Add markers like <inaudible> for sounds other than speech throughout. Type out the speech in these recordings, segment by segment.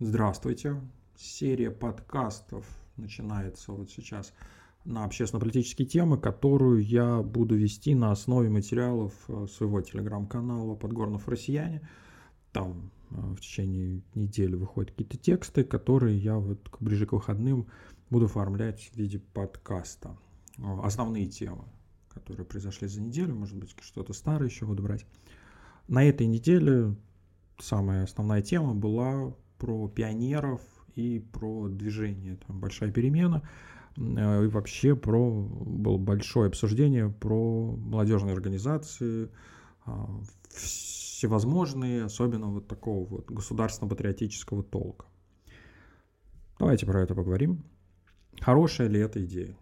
Здравствуйте. Серия подкастов начинается вот сейчас на общественно-политические темы, которую я буду вести на основе материалов э, своего телеграм-канала «Подгорнов россияне». Там э, в течение недели выходят какие-то тексты, которые я вот ближе к выходным буду оформлять в виде подкаста. Э, основные темы, которые произошли за неделю, может быть, что-то старое еще буду брать. На этой неделе самая основная тема была про пионеров и про движение. Там большая перемена. Э, и вообще про было большое обсуждение про молодежные организации, а, всевозможные, особенно вот такого вот государственно-патриотического толка. Давайте про это поговорим. Хорошая ли эта идея?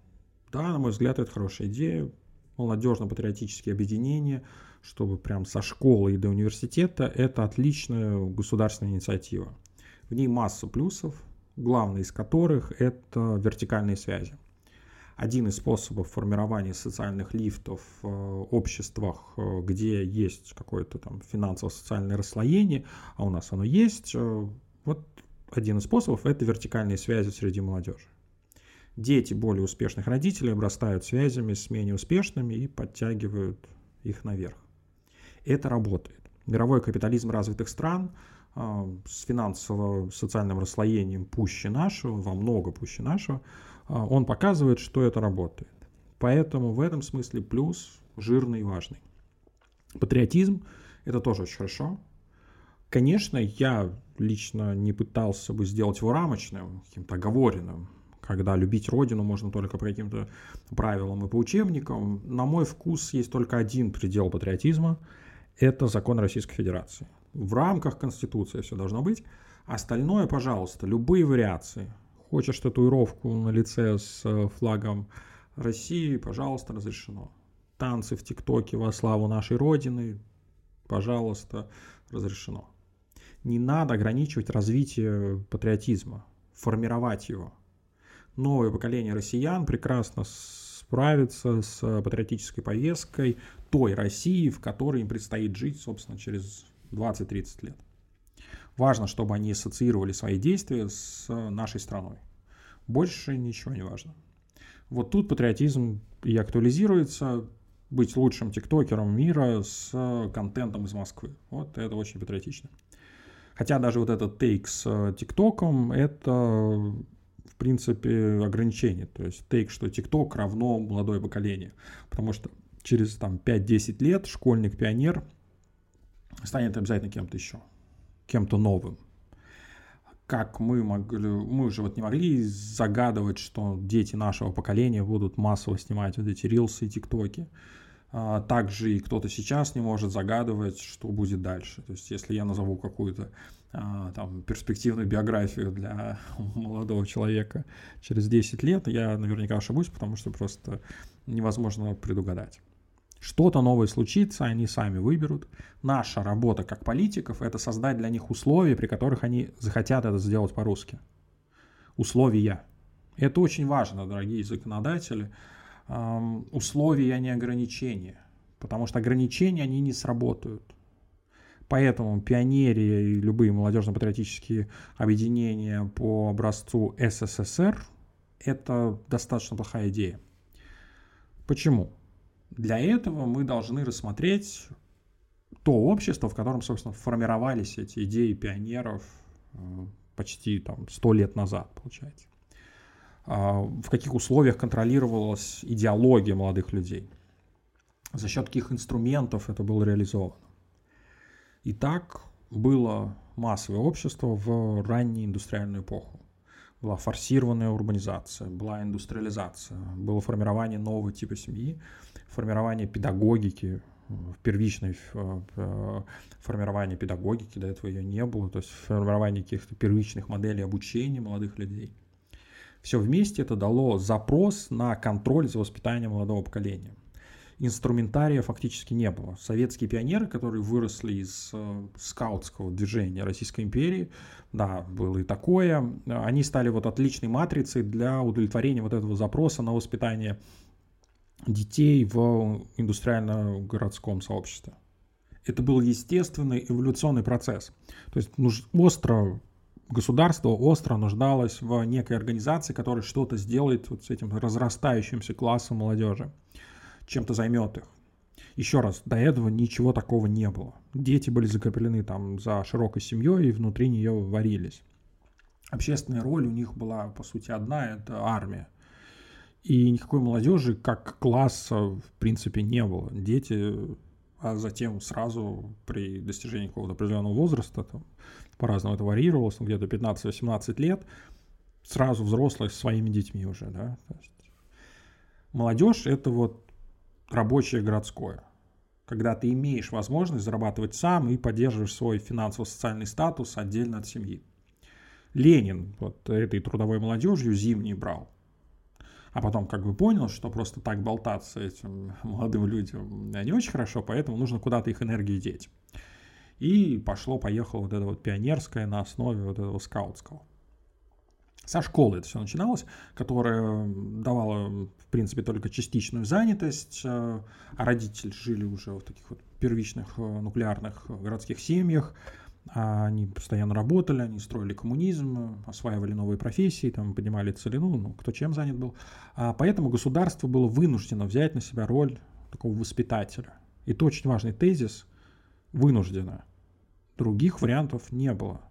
Да, на мой взгляд, это хорошая идея. Молодежно-патриотические объединения, чтобы прям со школы и до университета, это отличная государственная инициатива. В ней масса плюсов, главный из которых – это вертикальные связи. Один из способов формирования социальных лифтов в обществах, э, где есть какое-то там финансово-социальное расслоение, а у нас оно есть, э, вот один из способов – это вертикальные связи среди молодежи. Дети более успешных родителей обрастают связями с менее успешными и подтягивают их наверх. Это работает. Мировой капитализм развитых стран с финансово-социальным расслоением пуще нашего, во много пуще нашего, а, он показывает, что это работает. Поэтому в этом смысле плюс жирный и важный. Патриотизм – это тоже очень хорошо. Конечно, я лично не пытался бы сделать его рамочным, каким-то оговоренным, когда любить родину можно только по каким-то правилам и по учебникам. На мой вкус есть только один предел патриотизма – это закон Российской Федерации в рамках Конституции все должно быть. Остальное, пожалуйста, любые вариации. Хочешь татуировку на лице с э, флагом России, пожалуйста, разрешено. Танцы в ТикТоке во славу нашей Родины, пожалуйста, разрешено. Не надо ограничивать развитие патриотизма, формировать его. Новое поколение россиян прекрасно справится с патриотической повесткой той России, в которой им предстоит жить, собственно, через 20-30 лет. Важно, чтобы они ассоциировали свои действия с нашей страной. Больше ничего не важно. Вот тут патриотизм и актуализируется, быть лучшим тиктокером мира с контентом из Москвы. Вот это очень патриотично. Хотя даже вот этот тейк с тиктоком, это в принципе ограничение. То есть тейк, что тикток равно молодое поколение. Потому что через там 5-10 лет школьник-пионер – станет обязательно кем-то еще, кем-то новым. Как мы могли, мы же вот не могли загадывать, что дети нашего поколения будут массово снимать вот эти рилсы и тиктоки. А, также и кто-то сейчас не может загадывать, что будет дальше. То есть, если я назову какую-то а, там, перспективную биографию для <laughs> молодого человека через 10 лет, я наверняка ошибусь, потому что просто невозможно предугадать. Что-то новое случится, они сами выберут. Наша работа как политиков – это создать для них условия, при которых они захотят это сделать по-русски. Условия. Это очень важно, дорогие законодатели. Условия, а не ограничения. Потому что ограничения, они не сработают. Поэтому пионерия и любые молодежно-патриотические объединения по образцу СССР – это достаточно плохая идея. Почему? Для этого мы должны рассмотреть то общество, в котором, собственно, формировались эти идеи пионеров э, почти там сто лет назад, получается. А, в каких условиях контролировалась идеология молодых людей. За счет каких инструментов это было реализовано. И так было массовое общество в раннюю индустриальную эпоху. Была форсированная урбанизация, была индустриализация, было формирование нового типа семьи, формирование педагогики, первичной э, формирование педагогики, до этого ее не было, то есть формирование каких-то первичных моделей обучения молодых людей. Все вместе это дало запрос на контроль за воспитанием молодого поколения. Инструментария фактически не было. Советские пионеры, которые выросли из э, скаутского движения Российской империи, да, было и такое, они стали вот отличной матрицей для удовлетворения вот этого запроса на воспитание детей в индустриально-городском сообществе. Это был естественный эволюционный процесс. То есть нужно остро государство остро нуждалось в некой организации, которая что-то сделает вот с этим разрастающимся классом молодежи, чем-то займет их. Еще раз, до этого ничего такого не было. Дети были закреплены там за широкой семьей и внутри нее варились. Общественная роль у них была, по сути, одна – это армия. И никакой молодежи как класса, в принципе, не было. Дети, а затем сразу при достижении какого-то определенного возраста, там, по-разному это варьировалось, где-то 15-18 лет, сразу взрослые с своими детьми уже, да. молодежь – это вот рабочее городское когда ты имеешь возможность зарабатывать сам и поддерживаешь свой финансово-социальный статус отдельно от семьи. Ленин вот этой трудовой молодежью зимний брал. А потом как бы понял, что просто так болтаться этим <laughs> молодым людям не очень хорошо, поэтому нужно куда-то их энергию деть. И пошло-поехало вот это вот пионерское на основе вот этого скаутского. Со школы это все начиналось, которая давала, в принципе, только частичную занятость, э, а родители жили уже в таких вот первичных э, нуклеарных городских семьях, они постоянно работали, они строили коммунизм, осваивали новые профессии, там поднимали целину, ну, кто чем занят был. А поэтому государство было вынуждено взять на себя роль такого воспитателя. И это очень важный тезис – вынуждено. Других вариантов не было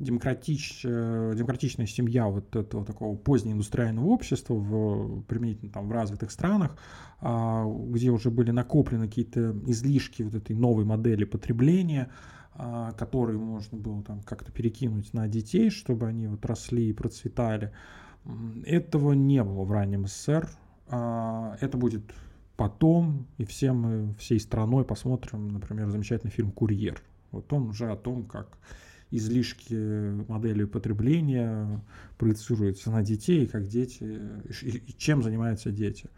демократич, э, демократичная семья вот этого такого позднеиндустриального общества в, применительно там в развитых странах, а, где уже были накоплены какие-то излишки вот этой новой модели потребления, а, которые можно было там как-то перекинуть на детей, чтобы они вот росли и процветали. Этого не было в раннем СССР. А, это будет потом, и все мы всей страной посмотрим, например, замечательный фильм «Курьер». Вот он уже о том, как излишки модели потребления проецируются на детей, как дети, и чем занимаются дети,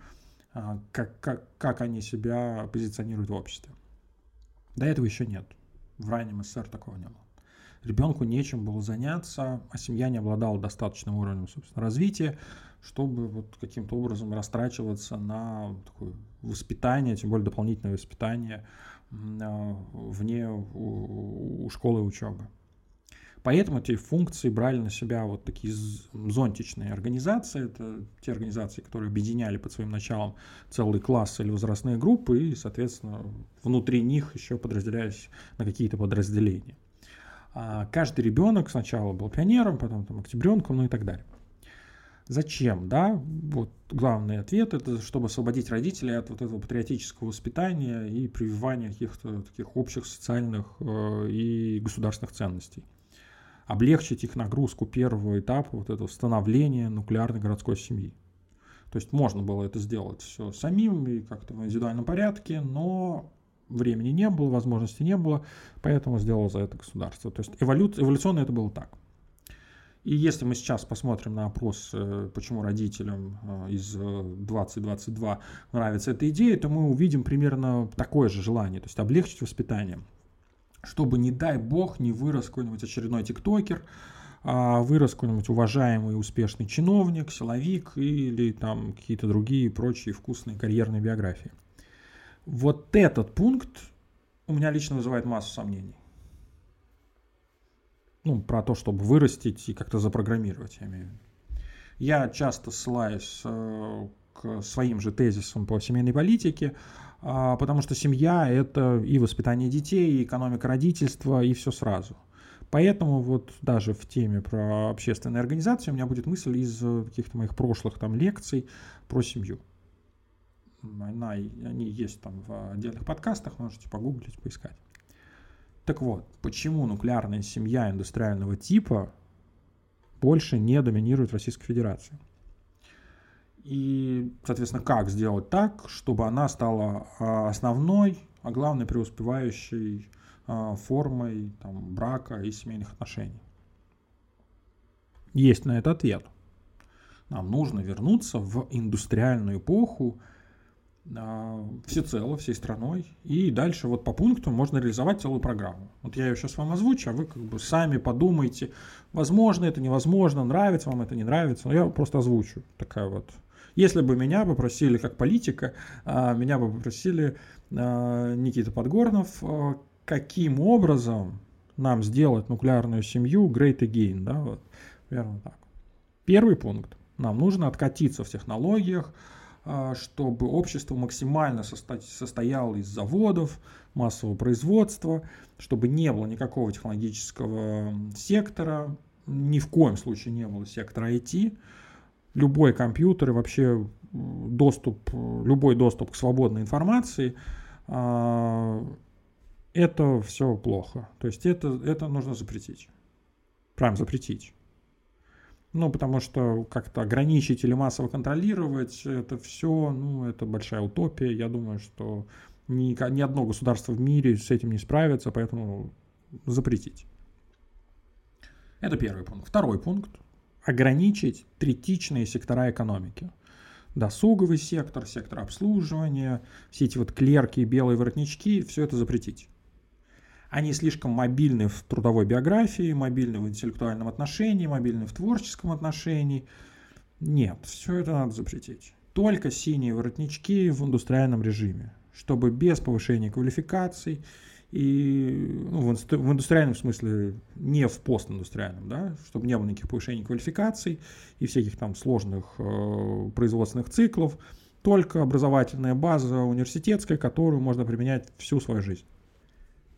а, как, как, как они себя позиционируют в обществе. До этого еще нет. В раннем СССР такого не было. Ребенку нечем было заняться, а семья не обладала достаточным уровнем собственно, развития, чтобы вот каким-то образом растрачиваться на такое воспитание, тем более дополнительное воспитание а, вне у школы и учебы. Поэтому эти функции брали на себя вот такие зонтичные организации. Это те организации, которые объединяли под своим началом целый класс или возрастные группы, и, соответственно, внутри них еще подразделялись на какие-то подразделения. А каждый ребенок сначала был пионером, потом там, октябренком, ну и так далее. Зачем, да? Вот главный ответ – это чтобы освободить родителей от вот этого патриотического воспитания и прививания каких-то таких общих социальных э, и государственных ценностей облегчить их нагрузку первого этапа вот этого становления нуклеарной городской семьи. То есть можно было это сделать все самим и как-то в индивидуальном порядке, но времени не было, возможности не было, поэтому сделало за это государство. То есть эволю... эволюционно это было так. И если мы сейчас посмотрим на опрос, э, почему родителям э, из 2022 э, нравится эта идея, то мы увидим примерно такое же желание, то есть облегчить воспитание чтобы, не дай бог, не вырос какой-нибудь очередной тиктокер, а вырос какой-нибудь уважаемый успешный чиновник, силовик или там какие-то другие прочие вкусные карьерные биографии. Вот этот пункт у меня лично вызывает массу сомнений. Ну, про то, чтобы вырастить и как-то запрограммировать, я имею в виду. Я часто ссылаюсь э, к своим же тезисам по семейной политике, а, потому что семья – это и воспитание детей, и экономика родительства, и все сразу. Поэтому вот даже в теме про общественные организации у меня будет мысль из каких-то моих прошлых там лекций про семью. Она, они есть там в отдельных подкастах, можете погуглить, поискать. Так вот, почему нуклеарная семья индустриального типа больше не доминирует в Российской Федерации? И, соответственно, как сделать так, чтобы она стала а, основной, а главное преуспевающей а, формой там, брака и семейных отношений. Есть на это ответ. Нам нужно вернуться в индустриальную эпоху а, всецело, всей страной. И дальше вот по пункту можно реализовать целую программу. Вот я ее сейчас вам озвучу, а вы как бы сами подумайте, возможно это, невозможно, нравится вам это, не нравится. Но я просто озвучу. Такая вот если бы меня попросили как политика, а, меня бы попросили а, Никита Подгорнов, а, каким образом нам сделать нуклеарную семью great again, да, вот, верно так. Первый пункт. Нам нужно откатиться в технологиях, чтобы общество максимально состояло из заводов, массового производства, чтобы не было никакого технологического сектора, ни в коем случае не было сектора IT. Любой компьютер и вообще доступ, любой доступ к свободной информации, а, это все плохо. То есть это, это нужно запретить. Прям запретить. Ну, потому что как-то ограничить или массово контролировать это все, ну, это большая утопия. Я думаю, что ни, ни одно государство в мире с этим не справится, поэтому запретить. Это первый пункт. Второй пункт. Ограничить третичные сектора экономики. Досуговый сектор, сектор обслуживания, все эти вот клерки белые воротнички, все это запретить. Они слишком мобильны в трудовой биографии, мобильны в интеллектуальном отношении, мобильны в творческом отношении. Нет, все это надо запретить. Только синие воротнички в индустриальном режиме, чтобы без повышения квалификаций и ну, в индустриальном смысле, не в постиндустриальном, да, чтобы не было никаких повышений квалификаций и всяких там сложных э, производственных циклов, только образовательная база университетская, которую можно применять всю свою жизнь.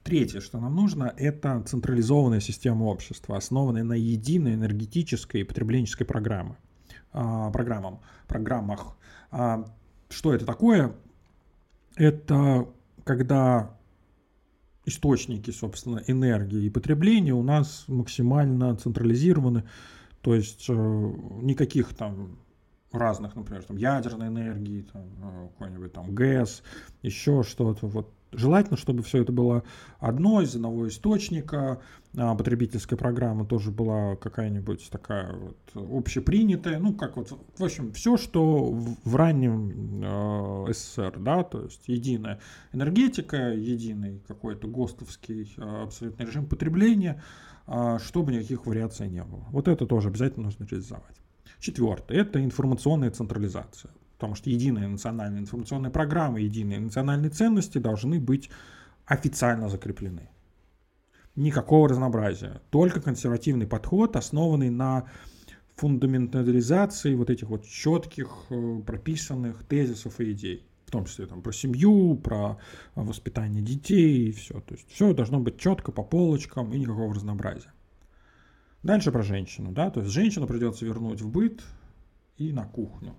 Третье, что нам нужно, это централизованная система общества, основанная на единой энергетической и потребленческой программе, а, программам, программах. А, что это такое? Это когда источники, собственно, энергии и потребления у нас максимально централизированы, то есть э, никаких там разных, например, там ядерной энергии, там, э, какой-нибудь там ГЭС, еще что-то, вот Желательно, чтобы все это было одно из одного источника, а потребительская программа тоже была какая-нибудь такая вот общепринятая, ну как вот, в общем, все, что в раннем э, СССР, да, то есть единая энергетика, единый какой-то ГОСТовский э, абсолютный режим потребления, э, чтобы никаких вариаций не было. Вот это тоже обязательно нужно реализовать. Четвертое – это информационная централизация. Потому что единая национальная информационная программа, единые национальные ценности должны быть официально закреплены. Никакого разнообразия. Только консервативный подход, основанный на фундаментализации вот этих вот четких э, прописанных тезисов и идей. В том числе там, про семью, про воспитание детей и все. То есть все должно быть четко по полочкам и никакого разнообразия. Дальше про женщину. Да? То есть женщину придется вернуть в быт и на кухню.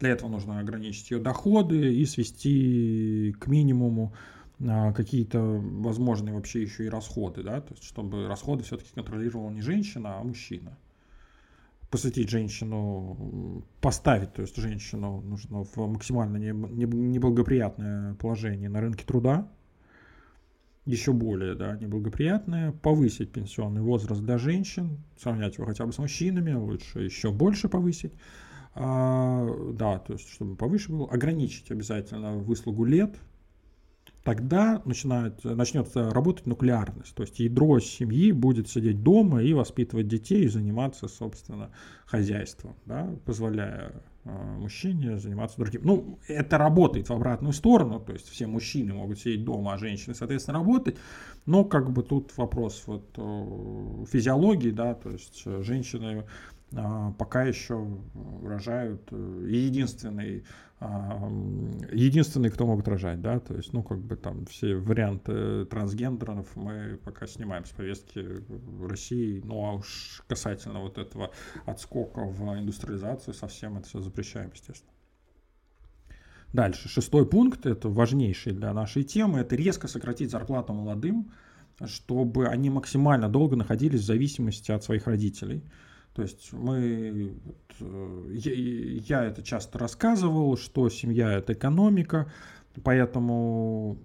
Для этого нужно ограничить ее доходы и свести к минимуму а, какие-то возможные вообще еще и расходы, да, то есть чтобы расходы все-таки контролировала не женщина, а мужчина. Посвятить женщину, поставить, то есть женщину нужно в максимально неблагоприятное положение на рынке труда, еще более да, неблагоприятное, повысить пенсионный возраст для женщин, сравнять его хотя бы с мужчинами, лучше еще больше повысить, а, да, то есть, чтобы повыше было, ограничить обязательно выслугу лет, тогда начинает, начнет работать нуклеарность. То есть ядро семьи будет сидеть дома и воспитывать детей и заниматься, собственно, хозяйством, да, позволяя мужчине заниматься другим. Ну, это работает в обратную сторону, то есть все мужчины могут сидеть дома, а женщины, соответственно, работать, но как бы тут вопрос вот физиологии, да, то есть э, женщины пока еще рожают э, единственный, а, единственный, кто могут рожать, да, то есть, ну, как бы там все варианты трансгендеров мы пока снимаем с повестки России, ну, а уж касательно вот этого отскока в индустриализацию совсем это все запрещаем, естественно. Дальше, шестой пункт, это важнейший для нашей темы, это резко сократить зарплату молодым, чтобы они максимально долго находились в зависимости от своих родителей. То есть мы, я, я это часто рассказывал, что семья это экономика, поэтому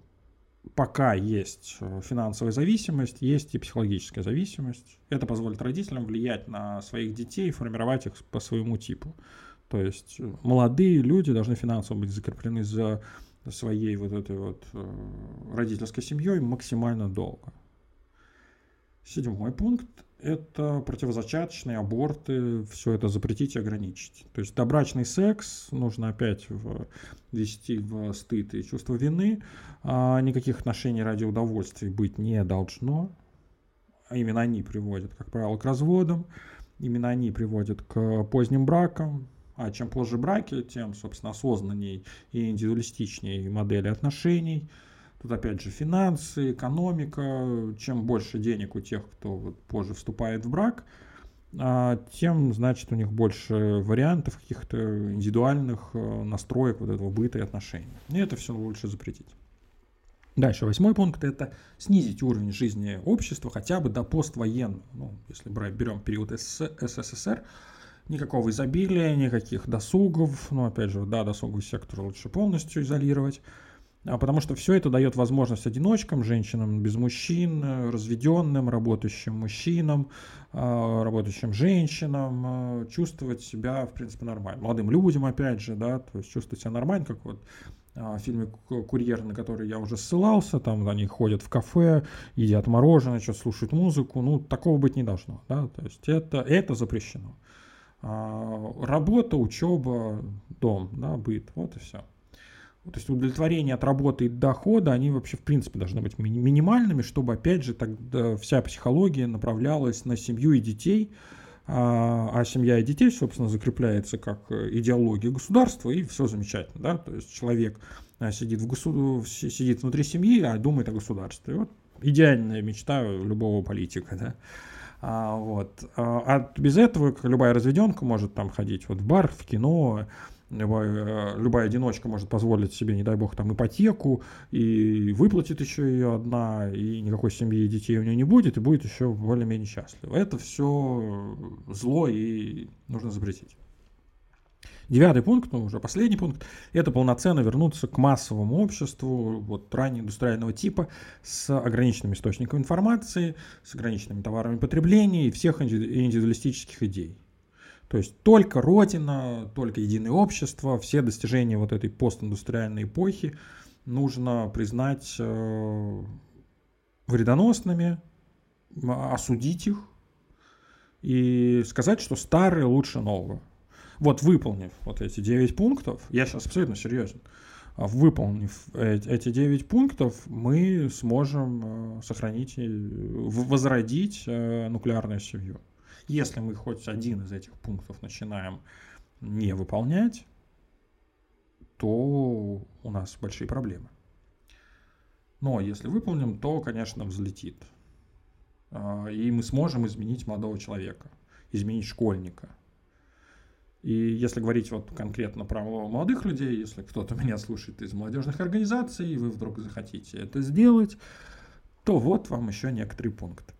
пока есть финансовая зависимость, есть и психологическая зависимость. Это позволит родителям влиять на своих детей формировать их по своему типу. То есть молодые люди должны финансово быть закреплены за своей вот этой вот э, родительской семьей максимально долго. Седьмой пункт это противозачаточные, аборты, все это запретить и ограничить. То есть добрачный секс нужно опять ввести в стыд и чувство вины, а никаких отношений ради удовольствия быть не должно. именно они приводят, как правило, к разводам, именно они приводят к поздним бракам, а чем позже браки, тем, собственно, осознанней и индивидуалистичнее модели отношений. Тут опять же финансы, экономика. Чем больше денег у тех, кто вот позже вступает в брак, а, тем, значит, у них больше вариантов каких-то индивидуальных э, настроек вот этого быта и отношений. И это все лучше запретить. Дальше, восьмой пункт – это снизить уровень жизни общества хотя бы до поствоенного. Ну, если брать, берем период СССР, никакого изобилия, никаких досугов. Ну, опять же, да, досуговый сектор лучше полностью изолировать. А потому что все это дает возможность одиночкам, женщинам без мужчин, разведенным, работающим мужчинам, а, работающим женщинам а, чувствовать себя, в принципе, нормально. Молодым людям, опять же, да, то есть чувствовать себя нормально, как вот в фильме «Курьер», на который я уже ссылался, там они ходят в кафе, едят мороженое, что слушают музыку, ну, такого быть не должно, да, то есть это, это запрещено. Работа, учеба, дом, да, быт, вот и все. То есть удовлетворение от работы и дохода, они вообще в принципе должны быть ми- минимальными, чтобы опять же тогда вся психология направлялась на семью и детей, а, а семья и детей, собственно, закрепляется как э, идеология государства, и все замечательно, да, то есть человек а, сидит, в госу... сидит внутри семьи, а думает о государстве. Вот идеальная мечта любого политика, да. А, вот. А, а без этого любая разведенка может там ходить вот в бар, в кино, любая, любая одиночка может позволить себе, не дай бог, там ипотеку, и выплатит еще ее одна, и никакой семьи и детей у нее не будет, и будет еще более-менее счастлива. Это все зло, и нужно запретить. Девятый пункт, ну уже последний пункт, это полноценно вернуться к массовому обществу вот, ранее индустриального типа с ограниченными источниками информации, с ограниченными товарами потребления и всех индивидуалистических идей. То есть только Родина, только единое общество, все достижения вот этой постиндустриальной эпохи нужно признать э, вредоносными, осудить их и сказать, что старое лучше нового. Вот выполнив вот эти 9 пунктов, я сейчас абсолютно серьезен, а выполнив эти 9 пунктов, мы сможем э, сохранить и возродить э, нуклеарную семью. Если мы хоть один из этих пунктов начинаем не выполнять, то у нас большие проблемы. Но если выполним, то, конечно, взлетит. А, и мы сможем изменить молодого человека, изменить школьника. И если говорить вот конкретно про молодых людей, если кто-то меня слушает из молодежных организаций, и вы вдруг захотите это сделать, то вот вам еще некоторые пункты.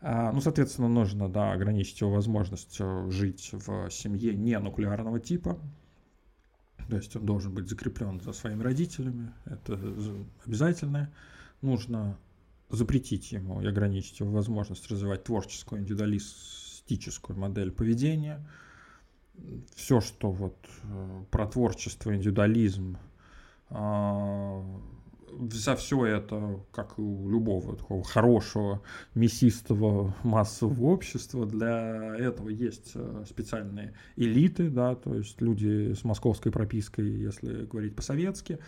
А, ну, соответственно, нужно да, ограничить его возможность жить в семье не нуклеарного типа. То есть он должен быть закреплен за своими родителями. Это обязательно. Нужно запретить ему и ограничить его возможность развивать творческую, индивидуалистическую модель поведения. Все, что вот э, про творчество, индивидуализм, а, за все это, как и у любого такого хорошего, мясистого массового общества, для этого есть э, специальные элиты, да, то есть люди с московской пропиской, если говорить по-советски.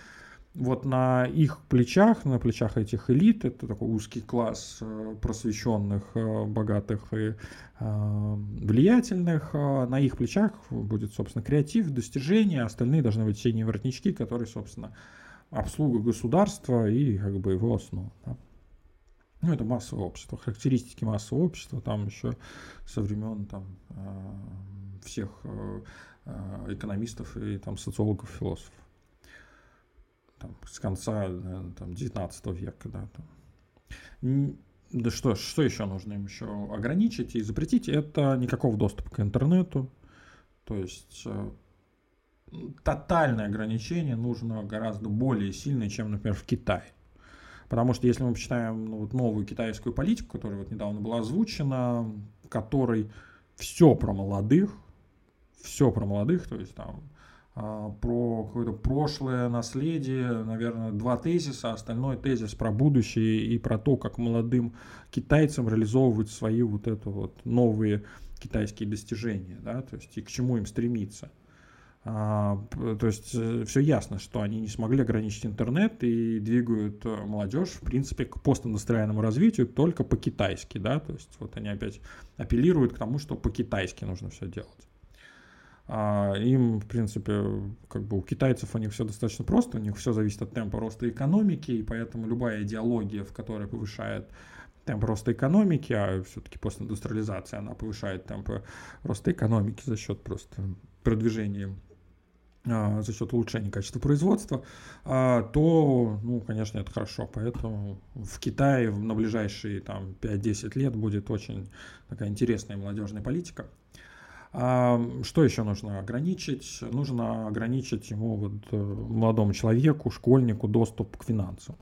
Вот на их плечах, на плечах этих элит, это такой узкий класс э, просвещенных, э, богатых и влиятельных, на их плечах будет, собственно, креатив, достижения, остальные должны быть синие воротнички, которые, собственно, обслуга государства и как бы его основа. Да. Ну, это массовое общество, характеристики массового общества, там еще со времен там, э, всех э, э, экономистов и там, социологов, философов. Там, с конца там, 19 века. Да, там. Да что, что еще нужно им еще ограничить и запретить? Это никакого доступа к интернету. То есть тотальное ограничение нужно гораздо более сильное, чем, например, в Китае. Потому что если мы почитаем ну, вот новую китайскую политику, которая вот недавно была озвучена, которой все про молодых, все про молодых, то есть там про какое-то прошлое наследие, наверное, два тезиса, а остальной тезис про будущее и про то, как молодым китайцам реализовывать свои вот это вот новые китайские достижения, да, то есть и к чему им стремиться. А, то есть э, все ясно, что они не смогли ограничить интернет и двигают э, молодежь, в принципе, к постиндустриальному развитию только по-китайски, да, то есть вот они опять апеллируют к тому, что по-китайски нужно все делать. А им, в принципе, как бы у китайцев у них все достаточно просто, у них все зависит от темпа роста экономики, и поэтому любая идеология, в которой повышает темп роста экономики, а все-таки постиндустриализация, она повышает темп роста экономики за счет просто продвижения а, за счет улучшения качества производства, а, то, ну, конечно, это хорошо. Поэтому в Китае на ближайшие там, 5-10 лет будет очень такая интересная молодежная политика. Что еще нужно ограничить? Нужно ограничить ему, вот, э, молодому человеку, школьнику, доступ к финансам.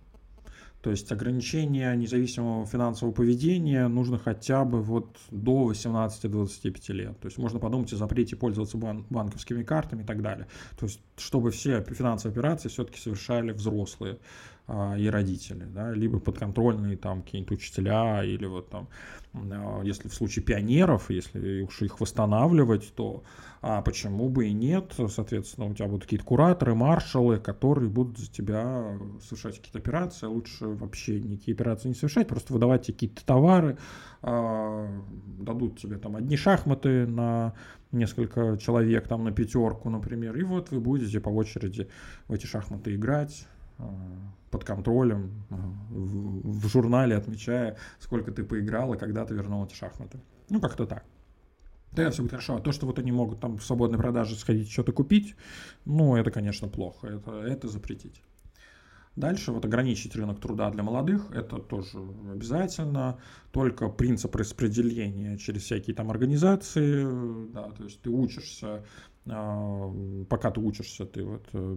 То есть ограничение независимого финансового поведения нужно хотя бы вот до 18-25 лет. То есть можно подумать о запрете пользоваться бан- банковскими картами и так далее. То есть чтобы все финансовые операции все-таки совершали взрослые и родители, да, либо подконтрольные там какие-нибудь учителя, или вот там, а, если в случае пионеров, если уж их восстанавливать, то а почему бы и нет, соответственно, у тебя будут какие-то кураторы, маршалы, которые будут за тебя совершать какие-то операции, лучше вообще никакие операции не совершать, просто выдавать какие-то товары, а, дадут тебе там одни шахматы на несколько человек, там на пятерку, например, и вот вы будете по очереди в эти шахматы играть, а, под контролем, а, в, журнале отмечая, сколько ты поиграл и когда ты вернул эти шахматы. Ну, как-то так. Да, все будет хорошо. А то, что вот они могут там в свободной продаже сходить что-то купить, ну, это, конечно, плохо. Это, это запретить. Дальше вот ограничить рынок труда для молодых, это тоже обязательно. Только принцип распределения через всякие там организации, да, то есть ты учишься пока ты учишься, ты вот э,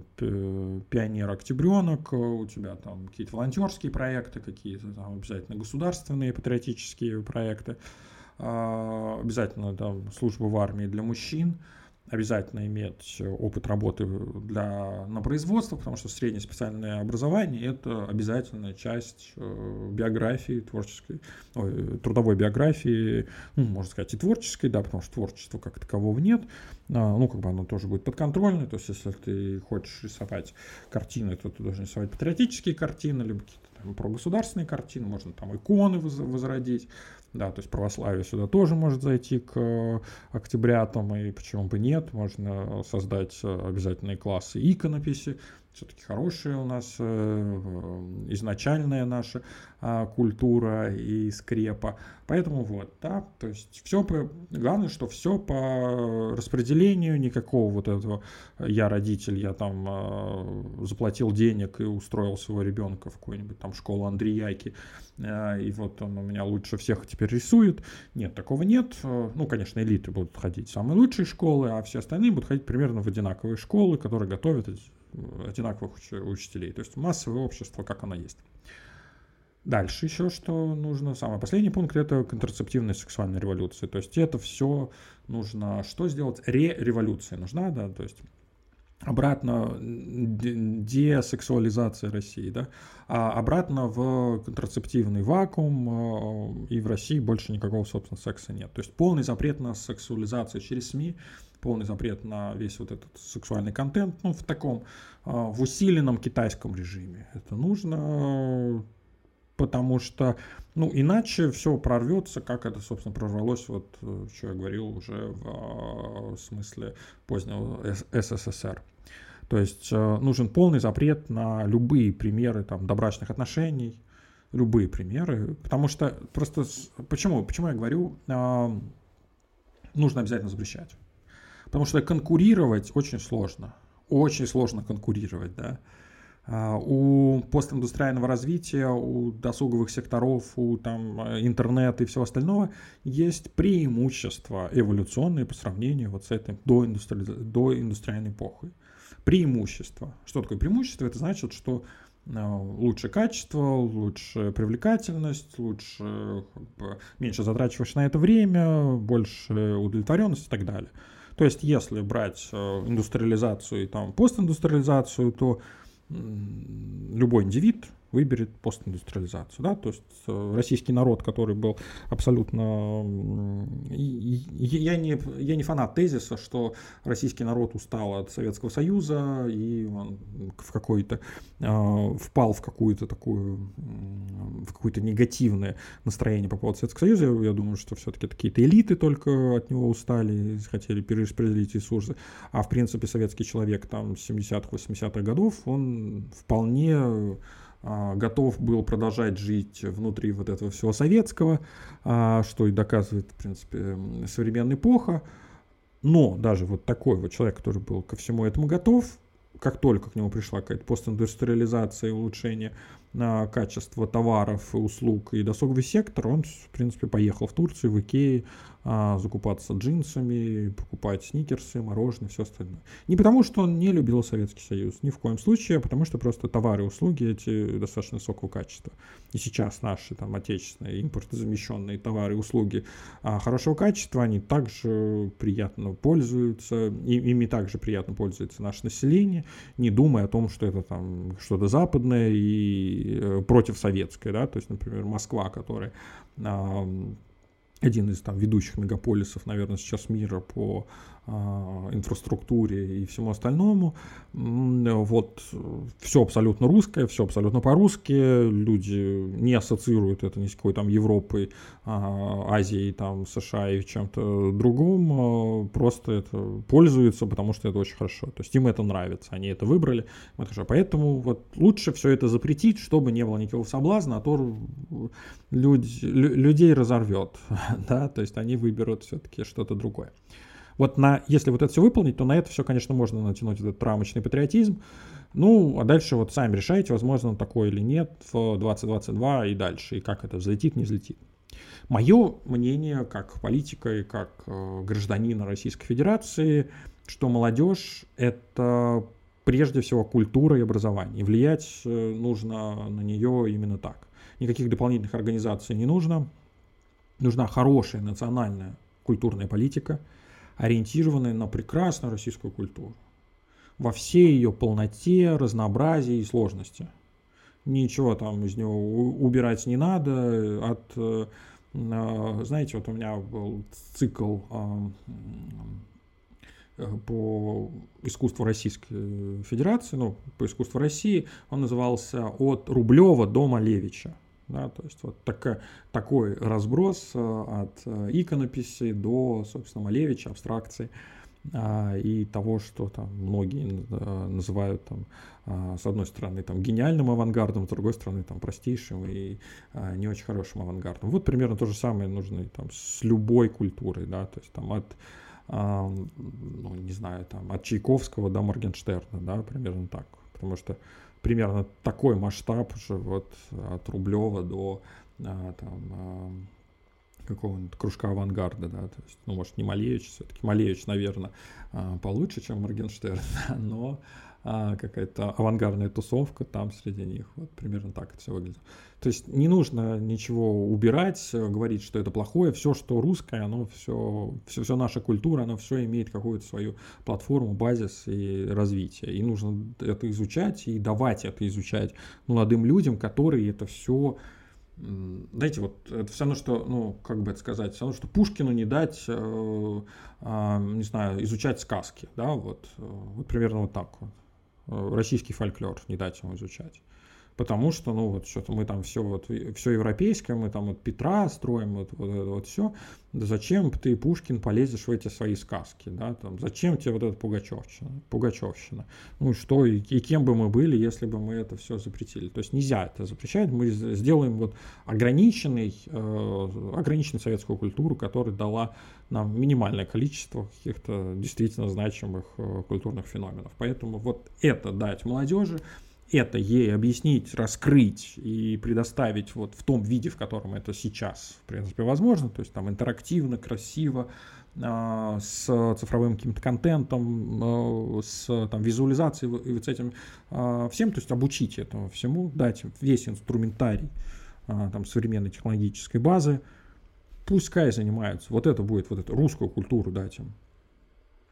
пионер октябренок, у тебя там какие-то волонтерские проекты, какие-то там обязательно государственные патриотические проекты, а, обязательно там служба в армии для мужчин, обязательно иметь опыт работы для, на производство, потому что среднее специальное образование – это обязательная часть э, биографии, творческой, ой, трудовой биографии, ну, можно сказать, и творческой, да, потому что творчества как такового нет, а, ну, как бы оно тоже будет подконтрольное, то есть если ты хочешь рисовать картины, то ты должен рисовать патриотические картины, либо какие-то про государственные картины, можно там иконы возродить, да, то есть православие сюда тоже может зайти к э, октябрятам, и почему бы нет, можно создать э, обязательные классы иконописи, все-таки хорошая у нас э, изначальная наша а, культура и скрепа. Поэтому вот, да, то есть все по, главное, что все по распределению, никакого вот этого я родитель, я там э, заплатил денег и устроил своего ребенка в какую-нибудь там школу Андреяйки, э, и вот он у меня лучше всех теперь рисует. Нет, такого нет. Ну, конечно, элиты будут ходить в самые лучшие школы, а все остальные будут ходить примерно в одинаковые школы, которые готовят одинаковых учителей. То есть массовое общество, как оно есть. Дальше еще что нужно. Самый последний пункт – это контрацептивная сексуальная революция. То есть это все нужно что сделать? Ре-революция нужна, да, то есть обратно десексуализация России, да, а обратно в контрацептивный вакуум, э, и в России больше никакого, собственно, секса нет. То есть полный запрет на сексуализацию через СМИ, полный запрет на весь вот этот сексуальный контент, ну, в таком, э, в усиленном китайском режиме. Это нужно, потому что, ну, иначе все прорвется, как это, собственно, прорвалось, вот, э, что я говорил уже в смысле позднего СССР. То есть э, нужен полный запрет на любые примеры там, добрачных отношений, любые примеры, потому что просто почему, почему я говорю, э, нужно обязательно запрещать, потому что конкурировать очень сложно, очень сложно конкурировать, да. А, у постиндустриального развития, у досуговых секторов, у там, интернета и всего остального есть преимущества эволюционные по сравнению вот с этой доиндустри... доиндустриальной эпохой преимущество. Что такое преимущество? Это значит, что э, лучше качество, лучше привлекательность, лучше как бы, меньше затрачиваешь на это время, больше удовлетворенность и так далее. То есть, если брать э, индустриализацию и там постиндустриализацию, то любой индивид выберет постиндустриализацию. Да? То есть э, российский народ, который был абсолютно я не, я не фанат тезиса, что российский народ устал от Советского Союза и он в какой-то э, впал в какую-то такую в какое-то негативное настроение по поводу Советского Союза. Я, думаю, что все-таки какие-то элиты только от него устали, хотели перераспределить ресурсы. А в принципе советский человек там 70-х, 80-х годов, он вполне готов был продолжать жить внутри вот этого всего советского, а, что и доказывает, в принципе, современная эпоха. Но даже вот такой вот человек, который был ко всему этому готов, как только к нему пришла какая-то постиндустриализация и улучшение а, качества товаров и услуг и досуговый сектор, он, в принципе, поехал в Турцию, в Икеи, а, закупаться джинсами, покупать сникерсы, мороженое, все остальное. Не потому, что он не любил Советский Союз, ни в коем случае, а потому что просто товары и услуги эти достаточно высокого качества. И сейчас наши там отечественные импортозамещенные товары и услуги а, хорошего качества, они также приятно пользуются, ими также приятно пользуется наше население, не думая о том, что это там что-то западное и э, против советское, да, то есть, например, Москва, которая один из там ведущих мегаполисов, наверное, сейчас мира по инфраструктуре и всему остальному. Вот все абсолютно русское, все абсолютно по-русски. Люди не ассоциируют это ни с какой там Европой, а, Азией, там, США и чем-то другом. А, просто это пользуются, потому что это очень хорошо. То есть им это нравится, они это выбрали. Это хорошо. Поэтому вот лучше все это запретить, чтобы не было никакого соблазна, а то люди, людей разорвет. <laughs> да? То есть они выберут все-таки что-то другое. Вот на, если вот это все выполнить, то на это все, конечно, можно натянуть этот рамочный патриотизм. Ну, а дальше вот сами решайте, возможно, он такой или нет в 2022 и дальше, и как это взлетит, не взлетит. Мое мнение как политика и как э, гражданина Российской Федерации, что молодежь — это прежде всего культура и образование. И влиять э, нужно на нее именно так. Никаких дополнительных организаций не нужно. Нужна хорошая национальная культурная политика — ориентированной на прекрасную российскую культуру во всей ее полноте, разнообразии и сложности. Ничего там из него убирать не надо. От, э, знаете, вот у меня был цикл а, по искусству Российской Федерации, ну, по искусству России, он назывался «От Рублева до Малевича». Да, то есть вот такая, такой разброс э, от э, иконописи до, собственно, Малевича, абстракции а, и того, что там многие э, называют там, а, с одной стороны там гениальным авангардом, с другой стороны там простейшим и а, не очень хорошим авангардом. Вот примерно то же самое нужно там с любой культурой, да, то есть там от ну, не знаю, там, от Чайковского до Моргенштерна, да, примерно так. Потому что примерно такой масштаб уже вот от Рублева до а, там а, какого-нибудь кружка авангарда, да, то есть, ну, может, не Малевич, все-таки Малевич, наверное, а, получше, чем Моргенштерн, <laughs> но а, какая-то авангардная тусовка там среди них. Вот примерно так это все выглядит. То есть не нужно ничего убирать, говорить, что это плохое. Все, что русское, оно все, все, все наша культура, оно все имеет какую-то свою платформу, базис и развитие. И нужно это изучать и давать это изучать молодым людям, которые это все знаете, вот это все равно, что, ну, как бы это сказать, все равно, что Пушкину не дать, э, э, не знаю, изучать сказки, да, вот, э, вот примерно вот так вот. Э, российский фольклор, не дать ему изучать. Потому что, ну, вот что-то мы там все, вот, все европейское, мы там вот Петра строим, вот, вот вот все. Да зачем ты, Пушкин, полезешь в эти свои сказки, да, там, зачем тебе вот эта Пугачевщина, Пугачевщина? Ну, что, и, и кем бы мы были, если бы мы это все запретили? То есть нельзя это запрещать, мы сделаем вот ограниченный, э, ограниченную советскую культуру, которая дала нам минимальное количество каких-то действительно значимых э, культурных феноменов. Поэтому вот это дать молодежи, это ей объяснить, раскрыть и предоставить вот в том виде, в котором это сейчас, в принципе, возможно, то есть там интерактивно, красиво, а, с цифровым каким-то контентом, а, с там, визуализацией и вот с этим а, всем, то есть обучить этому всему, дать весь инструментарий там, современной технологической базы, пускай занимаются, вот это будет, вот эту русскую культуру дать им,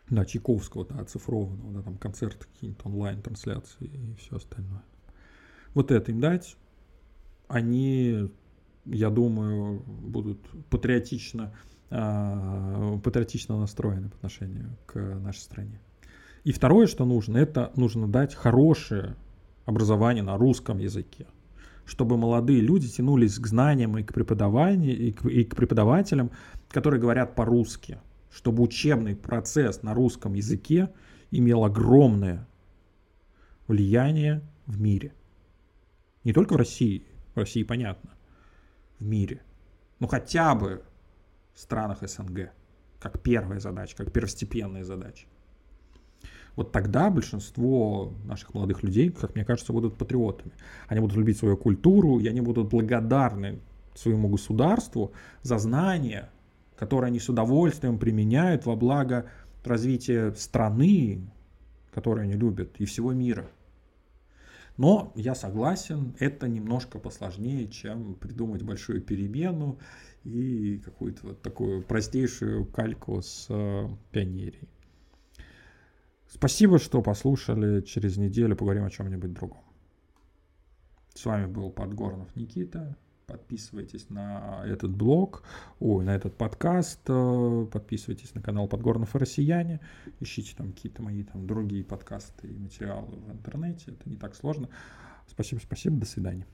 да, Чайковского, да, оцифрованного, да, там концерты какие-то, онлайн-трансляции и все остальное. Вот это им дать, они, я думаю, будут патриотично э, патриотично настроены по отношению к нашей стране. И второе, что нужно, это нужно дать хорошее образование на русском языке, чтобы молодые люди тянулись к знаниям и к преподаванию, и к, и к преподавателям, которые говорят по-русски, чтобы учебный процесс на русском языке имел огромное влияние в мире. Не только в России, в России понятно, в мире. Ну хотя бы в странах СНГ, как первая задача, как первостепенная задача. Вот тогда большинство наших молодых людей, как мне кажется, будут патриотами. Они будут любить свою культуру, и они будут благодарны своему государству за знания, которые они с удовольствием применяют во благо развития страны, которую они любят, и всего мира. Но я согласен, это немножко посложнее, чем придумать большую перемену и какую-то вот такую простейшую кальку с э, пионерией. Спасибо, что послушали. Через неделю поговорим о чем-нибудь другом. С вами был Подгорнов Никита. Подписывайтесь на этот блог, ой, на этот подкаст, э, подписывайтесь на канал Подгорнов и Россияне, ищите там какие-то мои там другие подкасты и материалы в интернете, это не так сложно. Спасибо, спасибо, до свидания.